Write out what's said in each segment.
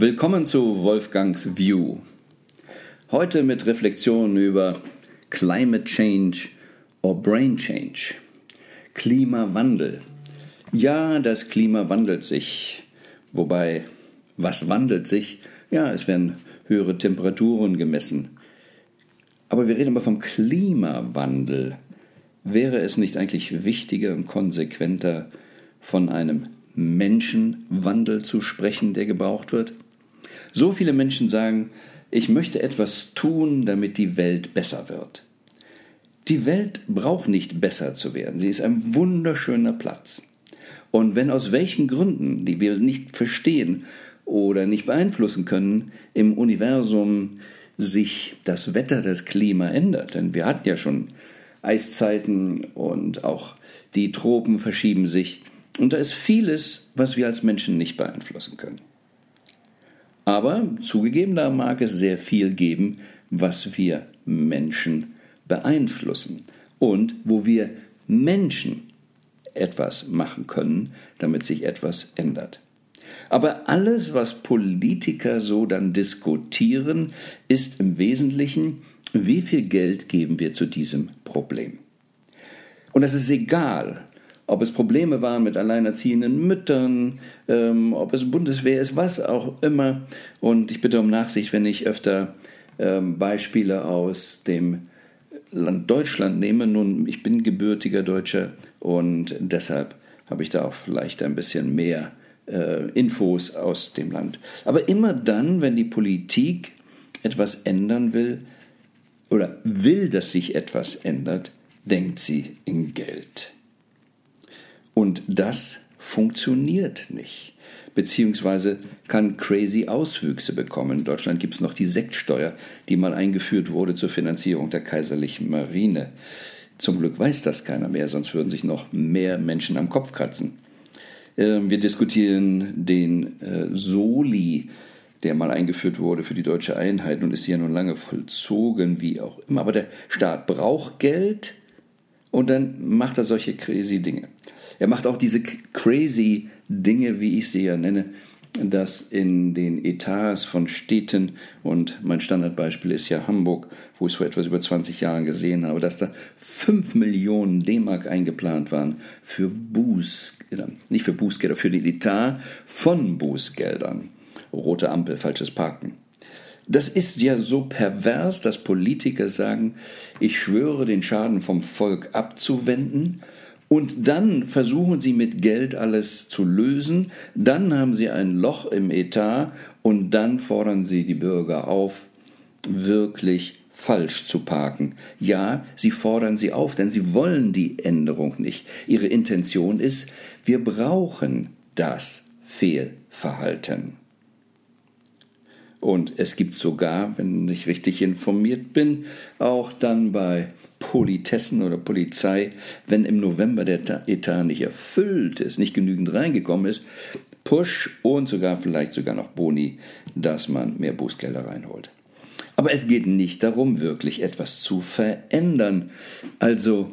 Willkommen zu Wolfgangs View. Heute mit Reflexionen über Climate Change or Brain Change. Klimawandel. Ja, das Klima wandelt sich. Wobei, was wandelt sich? Ja, es werden höhere Temperaturen gemessen. Aber wir reden aber vom Klimawandel. Wäre es nicht eigentlich wichtiger und konsequenter, von einem Menschenwandel zu sprechen, der gebraucht wird? So viele Menschen sagen, ich möchte etwas tun, damit die Welt besser wird. Die Welt braucht nicht besser zu werden. Sie ist ein wunderschöner Platz. Und wenn aus welchen Gründen, die wir nicht verstehen oder nicht beeinflussen können, im Universum sich das Wetter, das Klima ändert, denn wir hatten ja schon Eiszeiten und auch die Tropen verschieben sich, und da ist vieles, was wir als Menschen nicht beeinflussen können. Aber zugegeben, da mag es sehr viel geben, was wir Menschen beeinflussen und wo wir Menschen etwas machen können, damit sich etwas ändert. Aber alles, was Politiker so dann diskutieren, ist im Wesentlichen, wie viel Geld geben wir zu diesem Problem. Und es ist egal, ob es Probleme waren mit alleinerziehenden Müttern, ähm, ob es Bundeswehr ist, was auch immer. Und ich bitte um Nachsicht, wenn ich öfter ähm, Beispiele aus dem Land Deutschland nehme. Nun, ich bin gebürtiger Deutscher und deshalb habe ich da auch vielleicht ein bisschen mehr äh, Infos aus dem Land. Aber immer dann, wenn die Politik etwas ändern will oder will, dass sich etwas ändert, denkt sie in Geld. Und das funktioniert nicht. Beziehungsweise kann crazy Auswüchse bekommen. In Deutschland gibt es noch die Sektsteuer, die mal eingeführt wurde zur Finanzierung der kaiserlichen Marine. Zum Glück weiß das keiner mehr, sonst würden sich noch mehr Menschen am Kopf kratzen. Ähm, wir diskutieren den äh, Soli, der mal eingeführt wurde für die deutsche Einheit und ist ja nun lange vollzogen, wie auch immer. Aber der Staat braucht Geld und dann macht er solche crazy Dinge. Er macht auch diese crazy Dinge, wie ich sie ja nenne, dass in den Etats von Städten, und mein Standardbeispiel ist ja Hamburg, wo ich es vor etwas über 20 Jahren gesehen habe, dass da 5 Millionen D-Mark eingeplant waren für Bußgelder, nicht für Bußgelder, für den Etat von Bußgeldern. Rote Ampel, falsches Parken. Das ist ja so pervers, dass Politiker sagen, ich schwöre, den Schaden vom Volk abzuwenden, und dann versuchen sie mit Geld alles zu lösen, dann haben sie ein Loch im Etat und dann fordern sie die Bürger auf, wirklich falsch zu parken. Ja, sie fordern sie auf, denn sie wollen die Änderung nicht. Ihre Intention ist, wir brauchen das Fehlverhalten. Und es gibt sogar, wenn ich richtig informiert bin, auch dann bei Politessen oder Polizei, wenn im November der Etat nicht erfüllt ist, nicht genügend reingekommen ist, Push und sogar vielleicht sogar noch Boni, dass man mehr Bußgelder reinholt. Aber es geht nicht darum, wirklich etwas zu verändern. Also,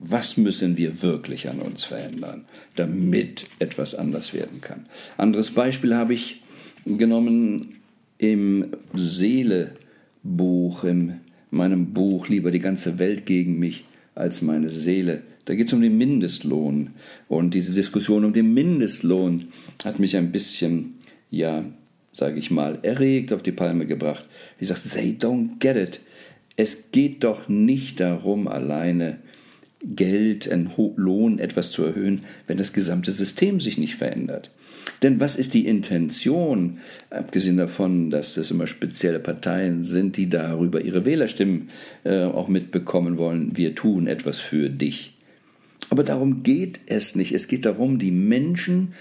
was müssen wir wirklich an uns verändern, damit etwas anders werden kann? Anderes Beispiel habe ich genommen im Seelebuch, im meinem Buch Lieber die ganze Welt gegen mich als meine Seele. Da geht es um den Mindestlohn. Und diese Diskussion um den Mindestlohn hat mich ein bisschen, ja, sage ich mal, erregt auf die Palme gebracht. Ich sagte, say, don't get it. Es geht doch nicht darum, alleine Geld, einen Lohn etwas zu erhöhen, wenn das gesamte System sich nicht verändert. Denn was ist die Intention, abgesehen davon, dass es immer spezielle Parteien sind, die darüber ihre Wählerstimmen äh, auch mitbekommen wollen, wir tun etwas für dich. Aber darum geht es nicht. Es geht darum, die Menschen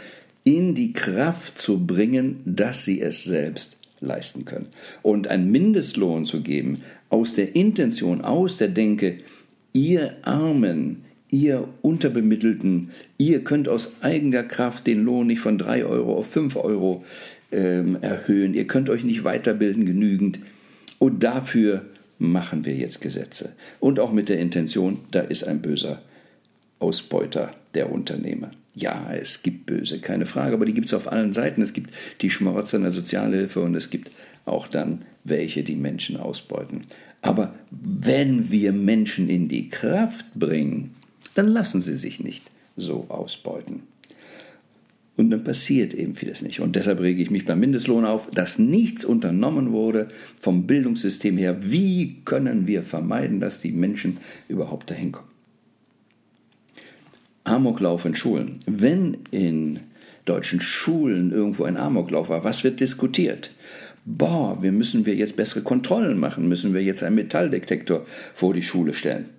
in die Kraft zu bringen, dass sie es selbst leisten können. Und einen Mindestlohn zu geben aus der Intention, aus der Denke, ihr Armen, ihr Unterbemittelten, ihr könnt aus eigener Kraft den Lohn nicht von 3 Euro auf 5 Euro ähm, erhöhen, ihr könnt euch nicht weiterbilden genügend. Und dafür machen wir jetzt Gesetze. Und auch mit der Intention, da ist ein böser Ausbeuter der Unternehmer. Ja, es gibt Böse, keine Frage, aber die gibt es auf allen Seiten. Es gibt die Schmarotzer in der Sozialhilfe und es gibt auch dann welche, die Menschen ausbeuten. Aber wenn wir Menschen in die Kraft bringen, dann lassen sie sich nicht so ausbeuten. Und dann passiert eben vieles nicht. Und deshalb rege ich mich beim Mindestlohn auf, dass nichts unternommen wurde vom Bildungssystem her. Wie können wir vermeiden, dass die Menschen überhaupt dahin kommen? Amoklauf in Schulen. Wenn in deutschen Schulen irgendwo ein Amoklauf war, was wird diskutiert? Boah, wir müssen wir jetzt bessere Kontrollen machen, müssen wir jetzt einen Metalldetektor vor die Schule stellen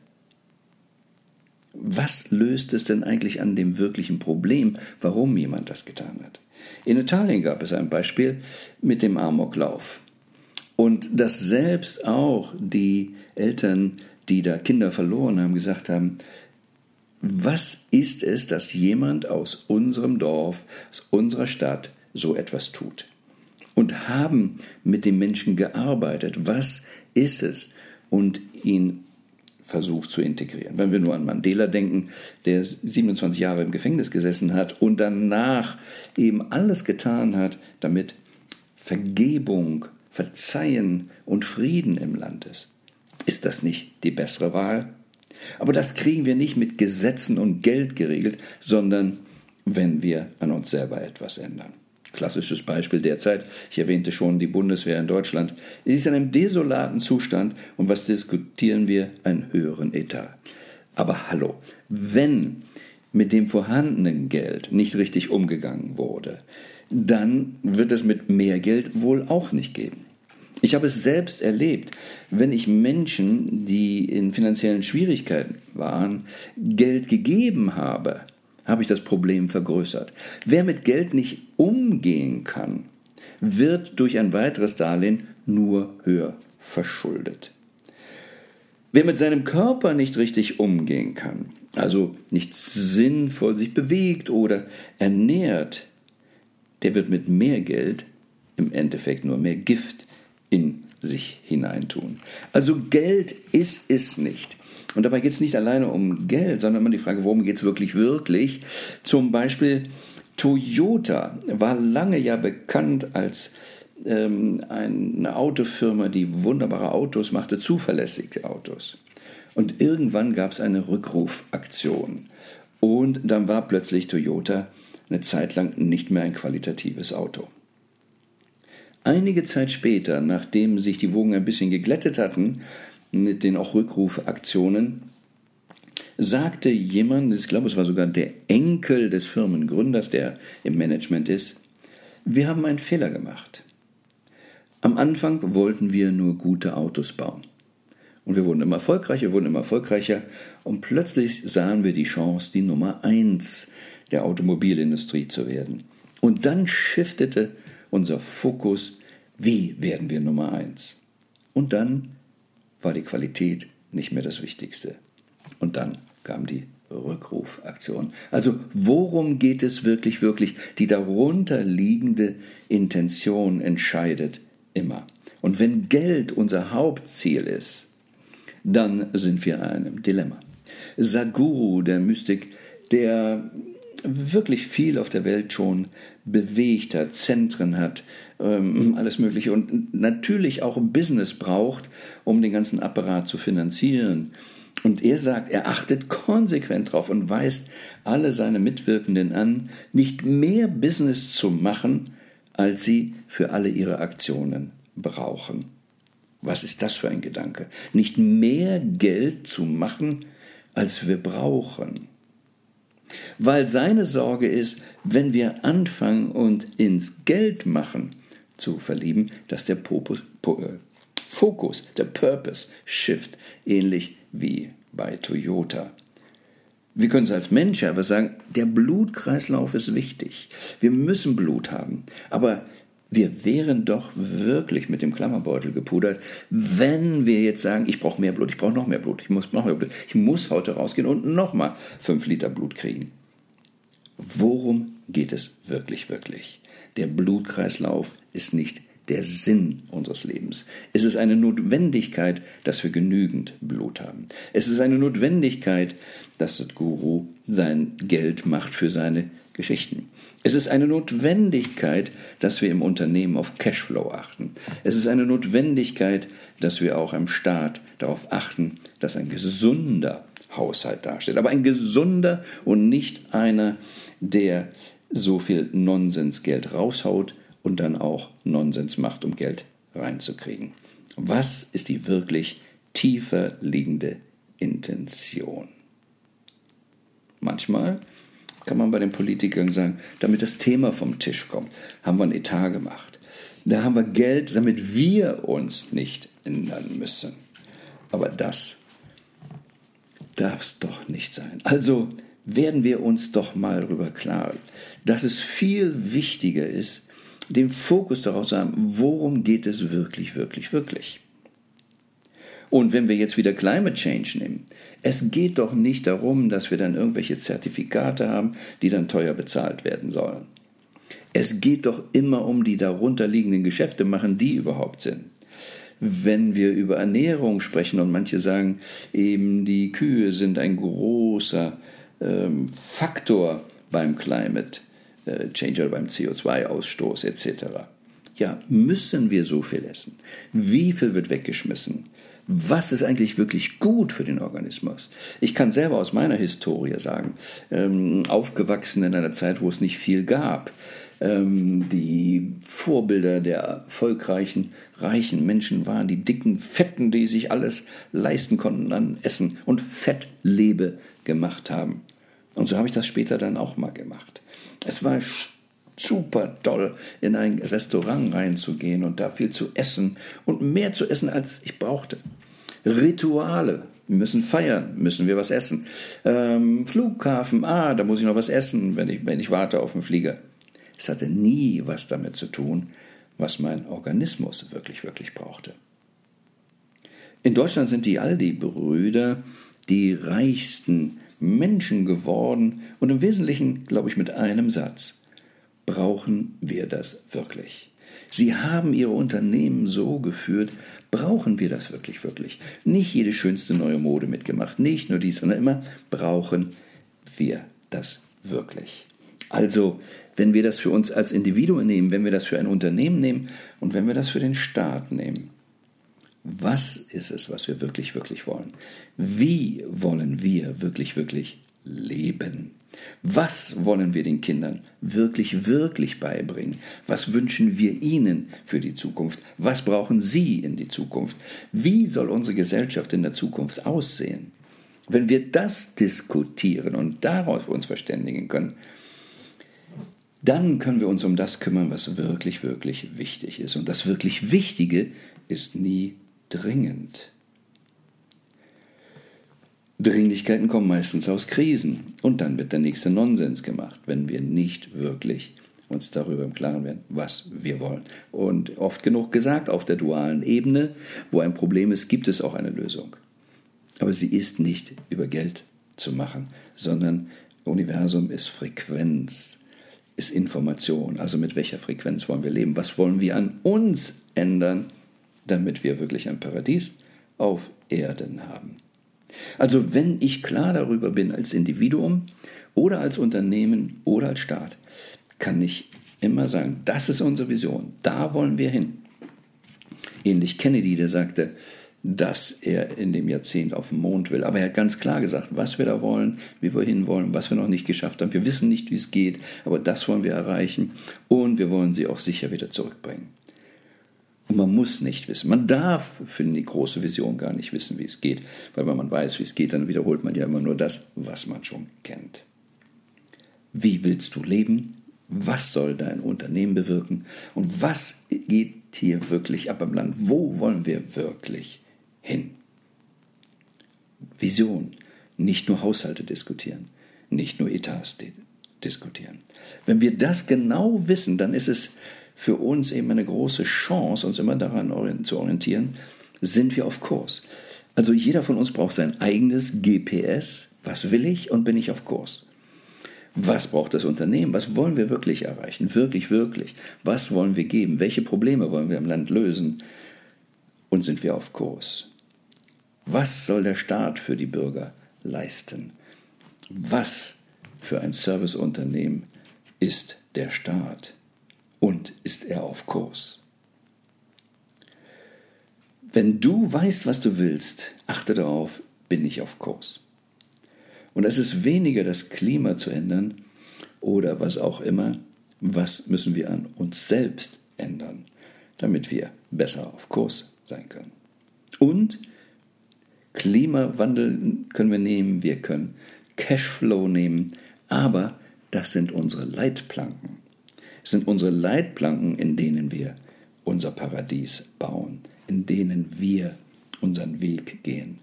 was löst es denn eigentlich an dem wirklichen Problem, warum jemand das getan hat? In Italien gab es ein Beispiel mit dem Amoklauf. Und dass selbst auch die Eltern, die da Kinder verloren haben, gesagt haben, was ist es, dass jemand aus unserem Dorf, aus unserer Stadt so etwas tut? Und haben mit dem Menschen gearbeitet. Was ist es? Und ihn versucht zu integrieren. Wenn wir nur an Mandela denken, der 27 Jahre im Gefängnis gesessen hat und danach eben alles getan hat, damit Vergebung, Verzeihen und Frieden im Land ist. Ist das nicht die bessere Wahl? Aber das kriegen wir nicht mit Gesetzen und Geld geregelt, sondern wenn wir an uns selber etwas ändern. Klassisches Beispiel derzeit, ich erwähnte schon die Bundeswehr in Deutschland, Sie ist in einem desolaten Zustand und was diskutieren wir? Einen höheren Etat. Aber hallo, wenn mit dem vorhandenen Geld nicht richtig umgegangen wurde, dann wird es mit mehr Geld wohl auch nicht geben. Ich habe es selbst erlebt, wenn ich Menschen, die in finanziellen Schwierigkeiten waren, Geld gegeben habe, habe ich das Problem vergrößert. Wer mit Geld nicht umgehen kann, wird durch ein weiteres Darlehen nur höher verschuldet. Wer mit seinem Körper nicht richtig umgehen kann, also nicht sinnvoll sich bewegt oder ernährt, der wird mit mehr Geld im Endeffekt nur mehr Gift in sich hineintun. Also Geld ist es nicht. Und dabei geht es nicht alleine um Geld, sondern immer die Frage, worum geht es wirklich, wirklich? Zum Beispiel Toyota war lange ja bekannt als ähm, eine Autofirma, die wunderbare Autos machte, zuverlässige Autos. Und irgendwann gab es eine Rückrufaktion. Und dann war plötzlich Toyota eine Zeit lang nicht mehr ein qualitatives Auto. Einige Zeit später, nachdem sich die Wogen ein bisschen geglättet hatten, mit den auch Rückrufaktionen, sagte jemand, ich glaube es war sogar der Enkel des Firmengründers, der im Management ist, wir haben einen Fehler gemacht. Am Anfang wollten wir nur gute Autos bauen. Und wir wurden immer erfolgreicher, wurden immer erfolgreicher. Und plötzlich sahen wir die Chance, die Nummer eins der Automobilindustrie zu werden. Und dann shiftete unser Fokus, wie werden wir Nummer eins? Und dann war die Qualität nicht mehr das Wichtigste. Und dann kam die Rückrufaktion. Also worum geht es wirklich, wirklich? Die darunter liegende Intention entscheidet immer. Und wenn Geld unser Hauptziel ist, dann sind wir in einem Dilemma. Sadhguru, der Mystik, der wirklich viel auf der Welt schon bewegt hat, Zentren hat, ähm, alles Mögliche und natürlich auch Business braucht, um den ganzen Apparat zu finanzieren. Und er sagt, er achtet konsequent drauf und weist alle seine Mitwirkenden an, nicht mehr Business zu machen, als sie für alle ihre Aktionen brauchen. Was ist das für ein Gedanke? Nicht mehr Geld zu machen, als wir brauchen. Weil seine Sorge ist, wenn wir anfangen und ins Geld machen zu verlieben, dass der Popus, po, äh, Fokus, der Purpose shift, ähnlich wie bei Toyota. Wir können es als Mensch aber sagen, der Blutkreislauf ist wichtig. Wir müssen Blut haben. Aber wir wären doch wirklich mit dem Klammerbeutel gepudert, wenn wir jetzt sagen, ich brauche mehr Blut, ich brauche noch mehr Blut, ich muss noch mehr Blut, ich muss heute rausgehen und nochmal fünf Liter Blut kriegen. Worum geht es wirklich, wirklich? Der Blutkreislauf ist nicht der Sinn unseres Lebens. Es ist eine Notwendigkeit, dass wir genügend Blut haben. Es ist eine Notwendigkeit, dass der Guru sein Geld macht für seine Geschichten. Es ist eine Notwendigkeit, dass wir im Unternehmen auf Cashflow achten. Es ist eine Notwendigkeit, dass wir auch im Staat darauf achten, dass ein gesunder Haushalt darstellt. Aber ein gesunder und nicht einer, der so viel Nonsensgeld raushaut und dann auch Nonsens macht, um Geld reinzukriegen. Was ist die wirklich tiefer liegende Intention? Manchmal kann man bei den Politikern sagen, damit das Thema vom Tisch kommt, haben wir ein Etat gemacht. Da haben wir Geld, damit wir uns nicht ändern müssen. Aber das darf es doch nicht sein. Also werden wir uns doch mal darüber klar, dass es viel wichtiger ist, den Fokus darauf zu haben, worum geht es wirklich, wirklich, wirklich. Und wenn wir jetzt wieder Climate Change nehmen, es geht doch nicht darum, dass wir dann irgendwelche Zertifikate haben, die dann teuer bezahlt werden sollen. Es geht doch immer um die darunterliegenden Geschäfte, machen die überhaupt Sinn? Wenn wir über Ernährung sprechen und manche sagen, eben die Kühe sind ein großer ähm, Faktor beim Climate äh, Change oder beim CO2-Ausstoß etc. Ja, müssen wir so viel essen? Wie viel wird weggeschmissen? was ist eigentlich wirklich gut für den Organismus. Ich kann selber aus meiner Historie sagen, ähm, aufgewachsen in einer Zeit, wo es nicht viel gab. Ähm, die Vorbilder der erfolgreichen, reichen Menschen waren die dicken Fetten, die sich alles leisten konnten an Essen und Fettlebe gemacht haben. Und so habe ich das später dann auch mal gemacht. Es war super toll, in ein Restaurant reinzugehen und da viel zu essen und mehr zu essen, als ich brauchte. Rituale. Wir müssen feiern, müssen wir was essen. Ähm, Flughafen, ah, da muss ich noch was essen, wenn ich, wenn ich warte auf den Flieger. Es hatte nie was damit zu tun, was mein Organismus wirklich, wirklich brauchte. In Deutschland sind die Aldi-Brüder die reichsten Menschen geworden und im Wesentlichen, glaube ich, mit einem Satz. Brauchen wir das wirklich? Sie haben Ihre Unternehmen so geführt, brauchen wir das wirklich, wirklich? Nicht jede schönste neue Mode mitgemacht, nicht nur dies, sondern immer brauchen wir das wirklich. Also, wenn wir das für uns als Individuen nehmen, wenn wir das für ein Unternehmen nehmen und wenn wir das für den Staat nehmen, was ist es, was wir wirklich, wirklich wollen? Wie wollen wir wirklich, wirklich leben? Was wollen wir den Kindern wirklich, wirklich beibringen? Was wünschen wir ihnen für die Zukunft? Was brauchen sie in die Zukunft? Wie soll unsere Gesellschaft in der Zukunft aussehen? Wenn wir das diskutieren und darauf uns verständigen können, dann können wir uns um das kümmern, was wirklich, wirklich wichtig ist. Und das wirklich Wichtige ist nie dringend. Dringlichkeiten kommen meistens aus Krisen und dann wird der nächste Nonsens gemacht, wenn wir nicht wirklich uns darüber im Klaren werden, was wir wollen. Und oft genug gesagt, auf der dualen Ebene, wo ein Problem ist, gibt es auch eine Lösung. Aber sie ist nicht über Geld zu machen, sondern Universum ist Frequenz, ist Information. Also mit welcher Frequenz wollen wir leben? Was wollen wir an uns ändern, damit wir wirklich ein Paradies auf Erden haben? Also wenn ich klar darüber bin als Individuum oder als Unternehmen oder als Staat, kann ich immer sagen, das ist unsere Vision, da wollen wir hin. Ähnlich Kennedy, der sagte, dass er in dem Jahrzehnt auf den Mond will. Aber er hat ganz klar gesagt, was wir da wollen, wie wir hinwollen, was wir noch nicht geschafft haben. Wir wissen nicht, wie es geht, aber das wollen wir erreichen und wir wollen sie auch sicher wieder zurückbringen. Und man muss nicht wissen. Man darf für die große Vision gar nicht wissen, wie es geht. Weil wenn man weiß, wie es geht, dann wiederholt man ja immer nur das, was man schon kennt. Wie willst du leben? Was soll dein Unternehmen bewirken? Und was geht hier wirklich ab im Land? Wo wollen wir wirklich hin? Vision. Nicht nur Haushalte diskutieren, nicht nur Etats diskutieren. Wenn wir das genau wissen, dann ist es für uns eben eine große Chance, uns immer daran zu orientieren, sind wir auf Kurs. Also jeder von uns braucht sein eigenes GPS. Was will ich und bin ich auf Kurs? Was braucht das Unternehmen? Was wollen wir wirklich erreichen? Wirklich, wirklich. Was wollen wir geben? Welche Probleme wollen wir im Land lösen? Und sind wir auf Kurs? Was soll der Staat für die Bürger leisten? Was für ein Serviceunternehmen ist der Staat? Und ist er auf Kurs? Wenn du weißt, was du willst, achte darauf, bin ich auf Kurs. Und es ist weniger das Klima zu ändern oder was auch immer, was müssen wir an uns selbst ändern, damit wir besser auf Kurs sein können. Und Klimawandel können wir nehmen, wir können Cashflow nehmen, aber das sind unsere Leitplanken. Sind unsere Leitplanken, in denen wir unser Paradies bauen, in denen wir unseren Weg gehen.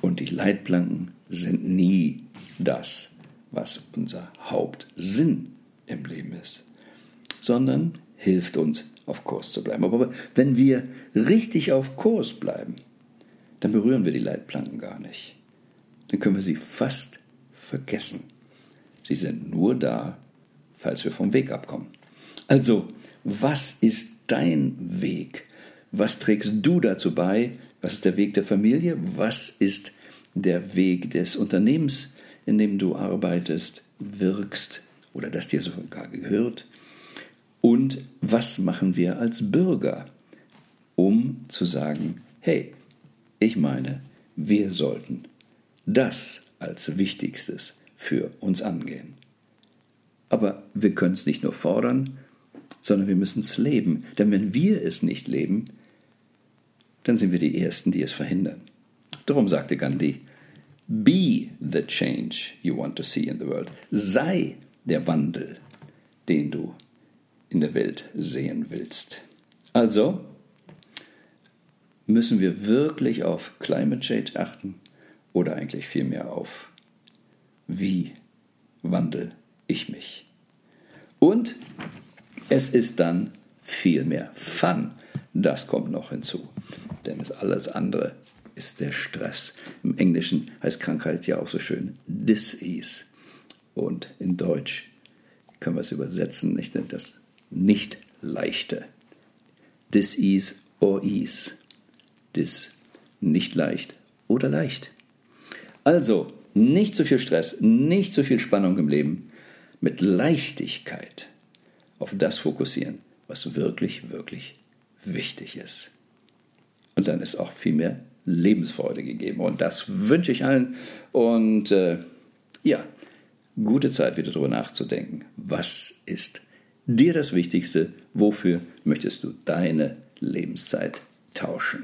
Und die Leitplanken sind nie das, was unser Hauptsinn im Leben ist, sondern hilft uns, auf Kurs zu bleiben. Aber wenn wir richtig auf Kurs bleiben, dann berühren wir die Leitplanken gar nicht. Dann können wir sie fast vergessen. Sie sind nur da, falls wir vom Weg abkommen. Also, was ist dein Weg? Was trägst du dazu bei? Was ist der Weg der Familie? Was ist der Weg des Unternehmens, in dem du arbeitest, wirkst oder das dir sogar gehört? Und was machen wir als Bürger, um zu sagen, hey, ich meine, wir sollten das als Wichtigstes für uns angehen. Aber wir können es nicht nur fordern, sondern wir müssen es leben. Denn wenn wir es nicht leben, dann sind wir die Ersten, die es verhindern. Darum sagte Gandhi, Be the change you want to see in the world. Sei der Wandel, den du in der Welt sehen willst. Also müssen wir wirklich auf Climate Change achten oder eigentlich vielmehr auf, wie wandel ich mich. Und es ist dann viel mehr Fun. Das kommt noch hinzu. Denn alles andere ist der Stress. Im Englischen heißt Krankheit ja auch so schön Disease. Und in Deutsch können wir es übersetzen, nicht das nicht leichte. Disease or ease. Dis nicht leicht oder leicht. Also, nicht zu viel Stress, nicht zu viel Spannung im Leben, mit Leichtigkeit auf das fokussieren, was wirklich, wirklich wichtig ist. Und dann ist auch viel mehr Lebensfreude gegeben. Und das wünsche ich allen. Und äh, ja, gute Zeit wieder darüber nachzudenken. Was ist dir das Wichtigste? Wofür möchtest du deine Lebenszeit tauschen?